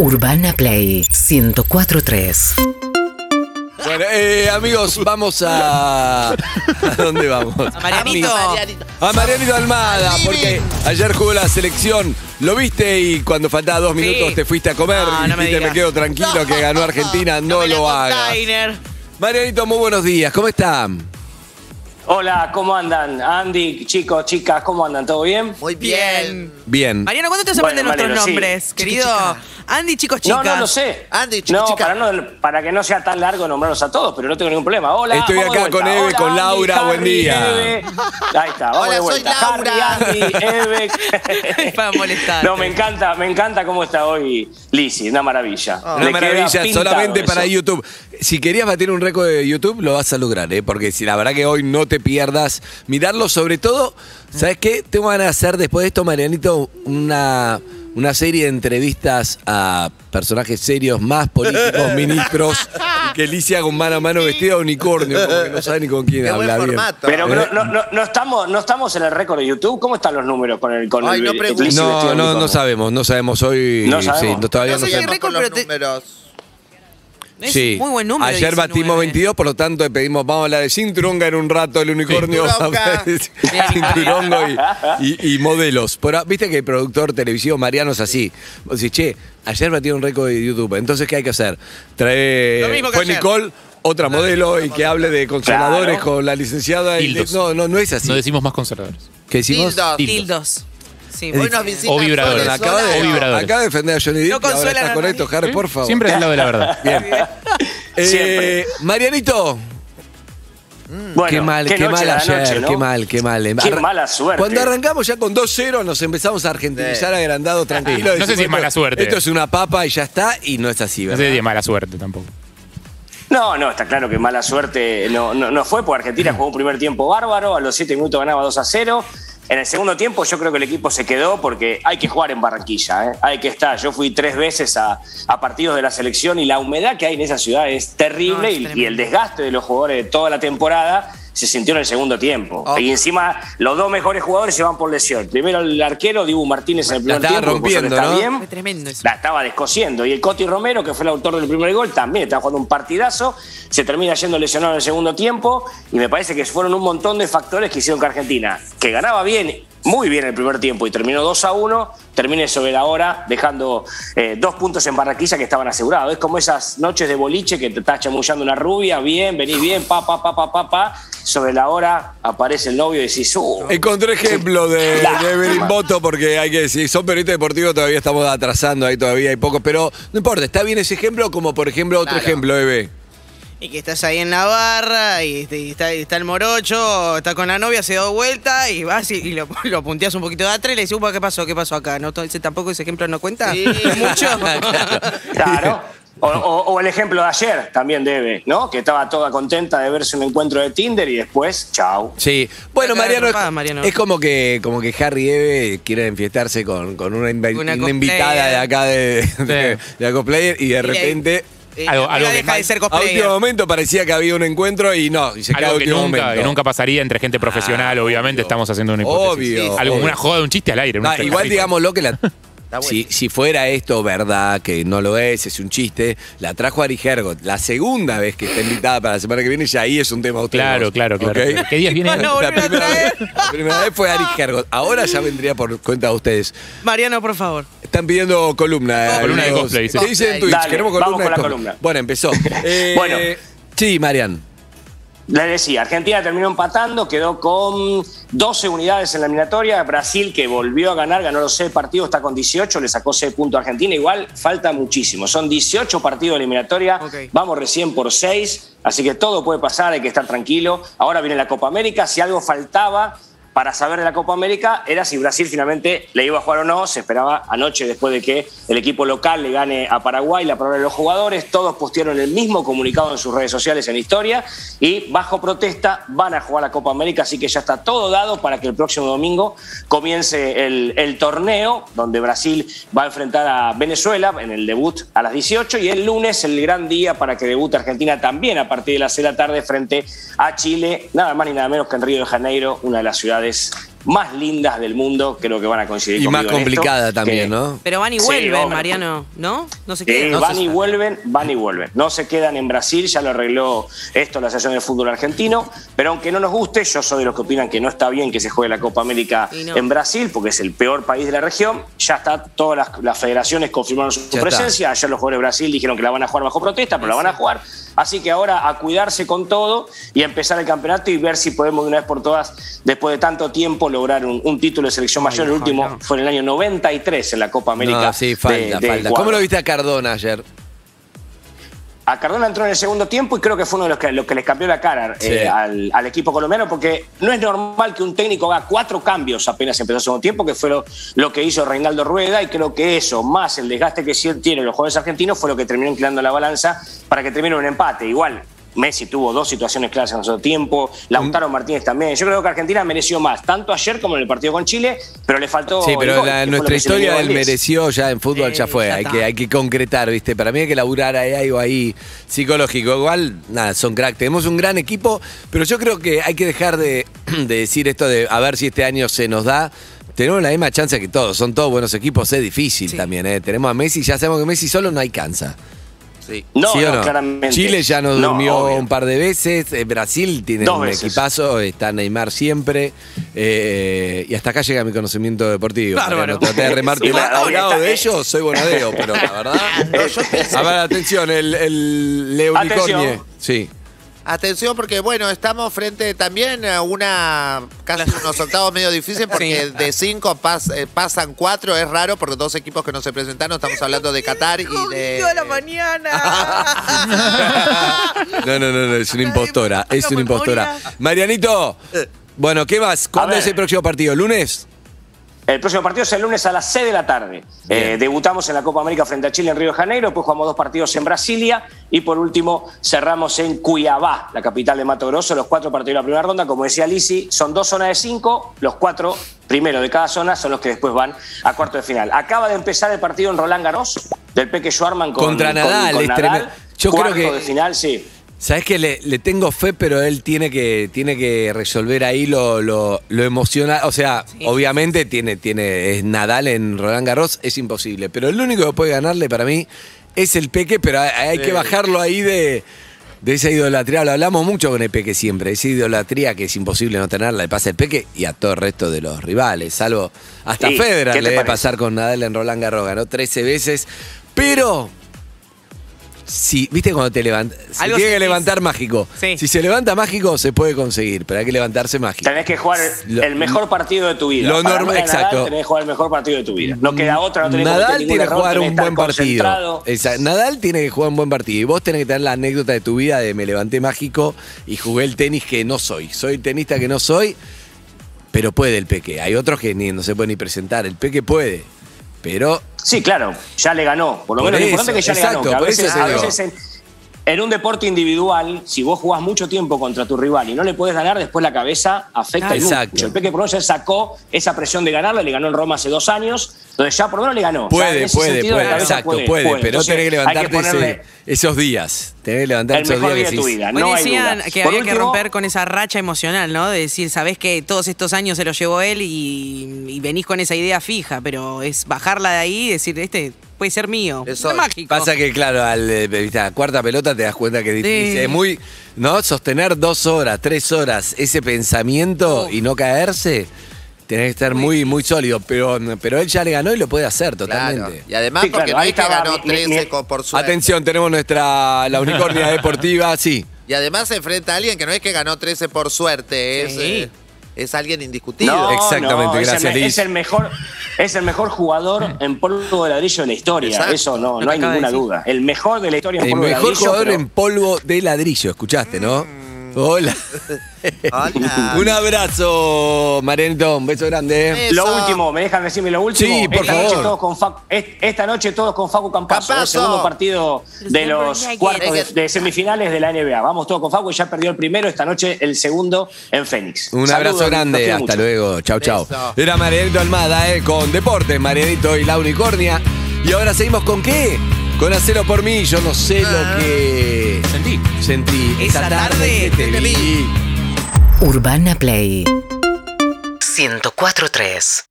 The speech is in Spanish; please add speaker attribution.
Speaker 1: Urbana Play 1043.
Speaker 2: Bueno, eh, amigos, vamos a. ¿A dónde vamos?
Speaker 3: A Marianito.
Speaker 2: A Marianito Almada, porque ayer jugó la selección. ¿Lo viste y cuando faltaba dos minutos te fuiste a comer?
Speaker 3: No, no me
Speaker 2: dijiste,
Speaker 3: digas.
Speaker 2: me quedo tranquilo que ganó Argentina, no, lo hagas.
Speaker 3: container.
Speaker 2: Marianito, muy buenos días, ¿cómo están?
Speaker 4: Hola, ¿cómo andan? Andy, chicos, chicas, ¿cómo andan? ¿Todo bien?
Speaker 5: Muy bien.
Speaker 2: Bien.
Speaker 3: Mariano, ¿cuándo te
Speaker 4: Bueno,
Speaker 3: aprender nuestros
Speaker 4: Mariano, sí.
Speaker 3: nombres,
Speaker 5: Chica,
Speaker 3: querido? Andy, chicos, chicas.
Speaker 4: No, no lo sé.
Speaker 5: Andy, chica,
Speaker 4: no,
Speaker 5: chica.
Speaker 4: Para, no, para que no sea tan largo nombrarlos a todos, pero no tengo ningún problema. Hola,
Speaker 2: Estoy acá con Eve,
Speaker 4: Hola,
Speaker 2: con
Speaker 4: Andy,
Speaker 2: Laura, buen día.
Speaker 4: Eve. Ahí está, vamos
Speaker 5: Hola,
Speaker 4: de
Speaker 5: soy
Speaker 4: vuelta.
Speaker 5: Laura.
Speaker 4: Harry, Andy, Eve.
Speaker 3: Para molestarte.
Speaker 4: No, me encanta, me encanta cómo está hoy Lizzy, una maravilla.
Speaker 2: Una
Speaker 4: Le queda
Speaker 2: maravilla, solamente para. YouTube. Si querías batir un récord de YouTube, lo vas a lograr, ¿eh? Porque si la verdad que hoy no te pierdas mirarlo, sobre todo, ¿sabes qué? Tengo ganas de hacer después de esto, Marianito, una, una serie de entrevistas a personajes serios, más políticos, ministros, y que Licia haga un mano a mano vestida de unicornio, como que no sabe ni con quién
Speaker 5: Qué buen
Speaker 2: habla bien.
Speaker 5: formato.
Speaker 4: Pero,
Speaker 2: Pero-
Speaker 4: pero no, no, no estamos, no estamos en el récord de YouTube. ¿Cómo están los números con el con
Speaker 5: Ay,
Speaker 4: el,
Speaker 5: no
Speaker 4: el
Speaker 5: preguntes.
Speaker 4: Lizzy vestido
Speaker 2: No,
Speaker 4: de
Speaker 2: no, sabemos, no sabemos hoy.
Speaker 4: No sabemos.
Speaker 2: sí, no- todavía
Speaker 5: No
Speaker 2: no,
Speaker 3: sé
Speaker 2: sabemos.
Speaker 3: qué récord,
Speaker 5: con los
Speaker 3: pero te-
Speaker 5: números.
Speaker 3: Es
Speaker 2: Sí.
Speaker 3: muy buen número.
Speaker 2: Ayer
Speaker 3: 19.
Speaker 2: batimos 22, por lo tanto le pedimos, vamos a hablar de cinturonga en un rato, el unicornio. Cinturongo y, y- y modelos. Pero, Viste que el productor televisivo Mariano es así. Vos decís, che, ayer batieron un récord de YouTube. Entonces, ¿qué hay que hacer? Trae.
Speaker 3: Lo mismo que
Speaker 2: Fue
Speaker 3: ayer.
Speaker 2: Nicole, otra modelo, y que hable de consoladores
Speaker 4: Claro.
Speaker 2: con la licenciada. y- no, no, no es así.
Speaker 6: No decimos más conservadores.
Speaker 2: ¿Qué decimos?
Speaker 5: Dildos.
Speaker 3: Sí,
Speaker 5: Hoy nos visita
Speaker 6: O vibradores.
Speaker 2: Acaba de,
Speaker 6: O vibradores.
Speaker 2: acaba de defender a Johnny Depp
Speaker 3: No
Speaker 2: y ahora estás con esto, Harry, por favor.
Speaker 6: Siempre del lado de la verdad.
Speaker 2: Bien. Eh. Marianito,
Speaker 4: Bueno,
Speaker 2: qué mal, qué,
Speaker 4: noche
Speaker 2: mal
Speaker 4: la
Speaker 2: ayer,
Speaker 4: noche, ¿no?
Speaker 2: qué mal, qué mal.
Speaker 4: Qué
Speaker 2: Arran-
Speaker 4: mala suerte.
Speaker 2: Cuando arrancamos ya con 2-0 nos empezamos a argentinizar agrandado, tranquilo.
Speaker 6: Sí. No sé si es mala suerte.
Speaker 2: Esto es una papa y ya está, y no es así,
Speaker 6: No sé si es mala suerte tampoco.
Speaker 4: No, no, está claro que mala suerte no, no, no fue, porque Argentina jugó un primer tiempo bárbaro, a los 7 minutos ganaba 2 a 0. En el segundo tiempo yo creo que el equipo se quedó porque hay que jugar en Barranquilla, ¿eh? hay que estar. Yo fui tres veces a, a partidos de la selección y la humedad que hay en esa ciudad es terrible
Speaker 3: No, es
Speaker 4: y- y, el desgaste de los jugadores de toda la temporada se sintió en el segundo tiempo.
Speaker 5: Oh.
Speaker 4: Y encima los dos mejores jugadores se van por lesión. Primero el arquero, Dibu Martínez en el
Speaker 2: La
Speaker 4: primer
Speaker 2: estaba
Speaker 4: tiempo,
Speaker 2: rompiendo,
Speaker 4: está
Speaker 2: ¿no?
Speaker 4: bien
Speaker 3: Fue tremendo eso.
Speaker 4: la estaba descosiendo. Y el Coti Romero, que fue el autor del primer gol, también estaba jugando un partidazo. Se termina yendo lesionado en el segundo tiempo. Y me parece que fueron un montón de factores que hicieron que Argentina, que ganaba bien, muy bien el primer tiempo y terminó 2 a 1, termine sobre la hora, dejando eh, dos puntos en Barranquilla que estaban asegurados. Es como esas noches de boliche que te está chamullando una rubia, bien, venís bien, pa, pa, pa, pa, pa, pa. Sobre la hora aparece el novio y decís, uh,
Speaker 2: Encontré ejemplo de, de Evelyn Boto porque hay que decir, son periodistas deportivos, todavía estamos atrasando, ahí todavía hay pocos, pero no importa, está bien ese ejemplo como por ejemplo otro
Speaker 5: Claro.
Speaker 2: ejemplo, Eve.
Speaker 3: Y que estás ahí en la barra y, y está, y está el morocho, está con la novia, se da vuelta y vas y, y lo, lo punteas un poquito de atrás y le dices, "Upa, ¿qué pasó? ¿Qué pasó acá? ¿No, ese, ¿Tampoco ese ejemplo no cuenta?
Speaker 5: Sí.
Speaker 3: Mucho.
Speaker 4: Claro. O, o- o el ejemplo de ayer también debe, ¿no? Que estaba toda contenta de verse un encuentro de Tinder y después, chau.
Speaker 2: Sí, bueno, Mariano, es-
Speaker 3: Mariano.
Speaker 2: es como que, como que Harry y Eve quieren enfiestarse con, con una, invi-
Speaker 3: Una
Speaker 2: una invitada de acá de, de, de la cosplayer y de repente
Speaker 3: Eh,
Speaker 6: Algo- que
Speaker 3: deja de ser
Speaker 2: a último momento parecía que había un encuentro y no, y se cae a
Speaker 6: Algo que
Speaker 2: último
Speaker 6: nunca,
Speaker 2: momento.
Speaker 6: que nunca pasaría entre gente profesional,
Speaker 2: Ah,
Speaker 6: obviamente
Speaker 2: obvio.
Speaker 6: estamos haciendo una hipótesis.
Speaker 2: Obvio,
Speaker 6: Algo,
Speaker 2: obvio.
Speaker 6: una joda, un chiste al aire. una
Speaker 2: No, igual
Speaker 6: rica.
Speaker 2: digámoslo que la,
Speaker 5: bueno.
Speaker 2: si, si fuera esto verdad, que no lo es, es un chiste, la trajo Ari Hergot. La segunda vez que está invitada para la semana que viene, ya ahí es un tema de
Speaker 6: Claro, claro, claro. ¿Qué días viene?
Speaker 3: A
Speaker 2: La primera, vez, la primera vez fue Ari Hergot. Ahora ya vendría por cuenta de ustedes.
Speaker 3: Mariano, por favor.
Speaker 2: Están pidiendo columna. eh,
Speaker 6: Columna de cosplay, sí.
Speaker 2: ¿Qué dicen en Twitch?
Speaker 4: Dale,
Speaker 2: Queremos
Speaker 4: vamos
Speaker 2: columna
Speaker 4: con
Speaker 2: de
Speaker 4: la columna.
Speaker 2: Bueno, empezó. Eh,
Speaker 4: Bueno.
Speaker 2: Sí, Marian.
Speaker 4: Les decía, Argentina terminó empatando, quedó con 12 unidades en la eliminatoria. Brasil, que volvió a ganar, ganó los 6 partidos, está con 18, le sacó 6 puntos a Argentina. Igual falta muchísimo. Son 18 partidos de eliminatoria,
Speaker 3: Ok.
Speaker 4: vamos recién por 6, así que todo puede pasar, hay que estar tranquilo. Ahora viene la Copa América, si algo faltaba para saber de la Copa América era si Brasil finalmente le iba a jugar o no. Se esperaba anoche después de que el equipo local le gane a Paraguay, la palabra de los jugadores. Todos postearon el mismo comunicado en sus redes sociales en historia y bajo protesta van a jugar la Copa América, así que ya está todo dado para que el próximo domingo comience el, torneo donde Brasil va a enfrentar a Venezuela en el debut a las 18 y el lunes el gran día para que debute Argentina también a partir de las 6 de la tarde frente a Chile, nada más ni nada menos que en Río de Janeiro, una de las ciudades Felicidades más lindas del mundo, creo que van a coincidir
Speaker 2: Y más
Speaker 4: esto,
Speaker 2: complicada también,
Speaker 4: que-
Speaker 2: ¿no?
Speaker 3: Pero van y
Speaker 4: Sí,
Speaker 3: vuelven. Mariano, ¿no? No se
Speaker 4: Eh,
Speaker 3: quedan.
Speaker 5: no
Speaker 4: van
Speaker 5: se
Speaker 4: y vuelven, van y vuelven. No se quedan en Brasil, ya lo arregló esto la Asociación de Fútbol Argentino, pero aunque no nos guste, yo soy de los que opinan que no está bien que se juegue la Copa América
Speaker 3: no.
Speaker 4: en Brasil, porque es el peor país de la región. Ya está, todas las, las federaciones confirmaron su
Speaker 2: Ya está.
Speaker 4: presencia. Ayer los jugadores de Brasil dijeron que la van a jugar bajo protesta, pero la van a jugar. Así que ahora a cuidarse con todo y a empezar el campeonato y ver si podemos de una vez por todas, después de tanto tiempo, lograr un, un título de selección mayor. el último fue en el año 93 en la Copa América.
Speaker 2: No, sí, falta,
Speaker 4: de- de
Speaker 2: falta. ¿Cómo lo viste a Cardona ayer?
Speaker 4: A Cardona entró en el segundo tiempo y creo que fue uno de los que, los que les cambió la cara
Speaker 2: Sí.
Speaker 4: eh, al, al equipo colombiano, porque no es normal que un técnico haga cuatro cambios apenas empezó el segundo tiempo, que fue lo, lo que hizo Reinaldo Rueda, y creo que eso, más el desgaste que tienen los jugadores argentinos, fue lo que terminó inclinando la balanza para que termine un empate. Igual. Messi tuvo dos situaciones claras en segundo tiempo, Lautaro
Speaker 2: Mm.
Speaker 4: Martínez también. Yo creo que Argentina mereció más, tanto ayer como en el partido con Chile, pero le faltó.
Speaker 2: Sí,
Speaker 4: el
Speaker 2: pero
Speaker 4: gol,
Speaker 2: la-
Speaker 4: fue
Speaker 2: nuestra historia del
Speaker 4: al 10.
Speaker 2: mereció ya en fútbol
Speaker 3: Eh,
Speaker 2: ya fue.
Speaker 3: ya
Speaker 2: hay, que, hay que concretar, ¿viste? Para mí hay que laburar ahí algo ahí psicológico. Igual, nada, son crack. Tenemos un gran equipo, pero yo creo que hay que dejar de, de decir esto de a ver si este año se nos da. Tenemos la misma chance que todos, son todos buenos equipos, es difícil
Speaker 3: Sí.
Speaker 2: también, ¿eh? Tenemos a Messi, ya sabemos que Messi solo no alcanza.
Speaker 5: Sí.
Speaker 4: No,
Speaker 2: ¿Sí o
Speaker 4: no,
Speaker 2: no?
Speaker 4: claramente.
Speaker 2: Chile ya nos
Speaker 4: No,
Speaker 2: durmió
Speaker 4: obvio.
Speaker 2: un par de veces. eh, Brasil tiene
Speaker 4: Dos
Speaker 2: un
Speaker 4: veces.
Speaker 2: equipazo. Está Neymar siempre. eh, y hasta acá llega mi conocimiento deportivo.
Speaker 3: Bárbaro.
Speaker 2: Mariano. Traté de remarte
Speaker 4: Sí,
Speaker 2: la-
Speaker 4: bueno,
Speaker 2: al lado
Speaker 4: está-
Speaker 2: de ellos, soy bonadeo, pero la verdad.
Speaker 5: No, pensé-
Speaker 2: A ver, atención, el, el
Speaker 4: Atención.
Speaker 2: Sí.
Speaker 5: Atención porque bueno, estamos frente también a una casi unos octavos medio difíciles porque
Speaker 3: Sí.
Speaker 5: de cinco pas- eh, pasan cuatro, es raro porque dos equipos que no se presentaron, estamos hablando de Qatar y de...
Speaker 3: a la mañana.
Speaker 2: No, no, no, no, es una impostora. Es una impostora. Marianito, bueno, ¿qué más? ¿Cuándo es el próximo partido? ¿Lunes?
Speaker 4: El próximo partido es el lunes a las 6 de la tarde. Eh, debutamos en la Copa América frente a Chile en Río de Janeiro, después jugamos dos partidos en Brasilia y por último cerramos en Cuiabá, la capital de Mato Grosso, los cuatro partidos de la primera ronda. Como decía Lisi, son dos zonas de cinco, los cuatro primeros de cada zona son los que después van a cuarto de final. Acaba de empezar el partido en Roland Garros del Peque Schwarman con,
Speaker 2: Contra
Speaker 4: con-
Speaker 2: Nadal,
Speaker 4: con
Speaker 2: es
Speaker 4: Nadal.
Speaker 2: Yo creo
Speaker 4: Cuarto
Speaker 2: que-
Speaker 4: de final, sí.
Speaker 2: Sabes que le, le tengo fe, pero él tiene que, tiene que resolver ahí lo, lo, lo emocional. O sea, obviamente tiene, tiene, es Nadal en Roland Garros, es imposible. Pero el único que puede ganarle para mí es el Peque, pero hay, hay que bajarlo ahí de, de esa idolatría. Lo hablamos mucho con el Peque siempre. Esa idolatría que es imposible no tenerla, le pasa al Peque y a todo el resto de los rivales. Salvo hasta
Speaker 4: Sí,
Speaker 2: Federer
Speaker 4: ¿qué
Speaker 2: le debe pasar con Nadal en Roland Garros. Ganó 13 veces. Pero si, viste cuando te levantas, se
Speaker 3: Algo
Speaker 2: tiene que
Speaker 3: sentís.
Speaker 2: levantar mágico.
Speaker 3: Sí.
Speaker 2: Si se levanta mágico, se puede conseguir, pero hay que levantarse mágico.
Speaker 4: Tenés que jugar
Speaker 2: Lo-
Speaker 4: el mejor partido de tu vida.
Speaker 2: lo
Speaker 4: Para
Speaker 2: normal-
Speaker 4: ganar
Speaker 2: exacto.
Speaker 4: Tenés que jugar el mejor partido de tu vida. No queda otra, no tenés que
Speaker 2: Nadal
Speaker 4: cometer ningún
Speaker 2: tiene que
Speaker 4: error,
Speaker 2: jugar
Speaker 4: tenés
Speaker 2: un buen partido.
Speaker 4: concentrado.
Speaker 2: Esa- Nadal tiene que jugar un buen partido. Y vos tenés que tener la anécdota de tu vida de me levanté mágico y jugué el tenis que no soy. Soy el tenista que no soy, pero puede el Peque. Hay otros que ni, no se pueden ni presentar. El Peque puede, pero
Speaker 4: Sí, claro, ya le ganó. Por lo menos lo importante es que ya
Speaker 2: exacto,
Speaker 4: le ganó. Que a veces,
Speaker 2: te
Speaker 4: a
Speaker 2: digo.
Speaker 4: veces en, en un deporte individual, si vos jugás mucho tiempo contra tu rival y no le puedes ganar, después la cabeza afecta
Speaker 2: Ah,
Speaker 4: y mucho. El Peque por lo menos ya sacó esa presión de ganarle, le ganó en Roma hace dos años, entonces ya por lo menos le ganó.
Speaker 2: Puede,
Speaker 4: ese
Speaker 2: puede,
Speaker 4: sentido,
Speaker 2: puede, exacto, puede, pero
Speaker 4: Entonces,
Speaker 2: tenés que levantarte
Speaker 4: ponerle
Speaker 2: ese- esos días. Tenés que levantar
Speaker 4: el
Speaker 2: esos días
Speaker 4: día
Speaker 2: que
Speaker 4: de tu vida, no hay
Speaker 3: decían
Speaker 4: duda.
Speaker 3: que
Speaker 4: Por
Speaker 3: había que
Speaker 4: último,
Speaker 3: romper con esa racha emocional, ¿no? De decir, sabés que todos estos años se los llevó él y, y venís con esa idea fija, pero es bajarla de ahí y decir, este puede ser mío.
Speaker 5: Eso-
Speaker 3: es mágico.
Speaker 2: Pasa que, claro, al eh, a cuarta pelota te das cuenta que es difícil.
Speaker 3: Sí.
Speaker 2: Es muy, ¿no? Sostener dos horas, tres horas ese pensamiento y no caerse, tenés que estar muy, muy sólido. Pero, pero él ya le ganó y lo puede hacer
Speaker 5: Claro.
Speaker 2: totalmente.
Speaker 5: Y además
Speaker 4: Sí,
Speaker 5: porque
Speaker 4: claro,
Speaker 5: no
Speaker 4: ahí
Speaker 5: es que ganó
Speaker 4: mi- mi-
Speaker 5: 13
Speaker 4: mi-
Speaker 5: con- por suerte.
Speaker 2: Atención, tenemos nuestra, la unicornia deportiva, sí.
Speaker 5: Y además se enfrenta a alguien que no es que ganó 13 por suerte, es,
Speaker 3: Sí.
Speaker 5: eh, es alguien indiscutido.
Speaker 4: No,
Speaker 2: Exactamente,
Speaker 4: no, es
Speaker 2: gracias,
Speaker 4: el, me-
Speaker 2: Liz.
Speaker 4: Es el mejor, es el mejor jugador en polvo de ladrillo de la historia.
Speaker 5: Exacto.
Speaker 4: Eso no, no hay ninguna duda. El mejor de la historia en
Speaker 2: El
Speaker 4: polvo de
Speaker 2: mejor
Speaker 4: ladrillo.
Speaker 2: jugador
Speaker 4: pero-
Speaker 2: en polvo de ladrillo, escuchaste, ¿no? Hola.
Speaker 5: Hola.
Speaker 2: Un abrazo, Marianito, un beso grande.
Speaker 5: Eso.
Speaker 4: Lo último, ¿me dejan decirme lo último?
Speaker 2: Sí, por
Speaker 4: esta
Speaker 2: favor.
Speaker 4: Noche todos con Facu- es- esta noche todos con Facu Campazo,
Speaker 5: Campazo.
Speaker 4: el segundo partido de los cuartos de, de semifinales de la NBA. Vamos todos con Facu, ya perdió el primero, esta noche el segundo en Fénix.
Speaker 2: Un
Speaker 4: Saludos,
Speaker 2: abrazo grande, hasta
Speaker 4: mucho.
Speaker 2: luego. Chau, chau.
Speaker 5: Beso.
Speaker 2: Era Marianito Almada, eh, con Deportes, Marianito y la Unicornia. Y ahora seguimos con qué? Con Hacelo por mí, yo no sé
Speaker 5: Ah.
Speaker 2: lo que
Speaker 6: Sentí.
Speaker 2: sentí
Speaker 3: Esa tarde
Speaker 2: que te
Speaker 5: te
Speaker 2: vi.
Speaker 5: vi.
Speaker 1: Urbana Play 1043.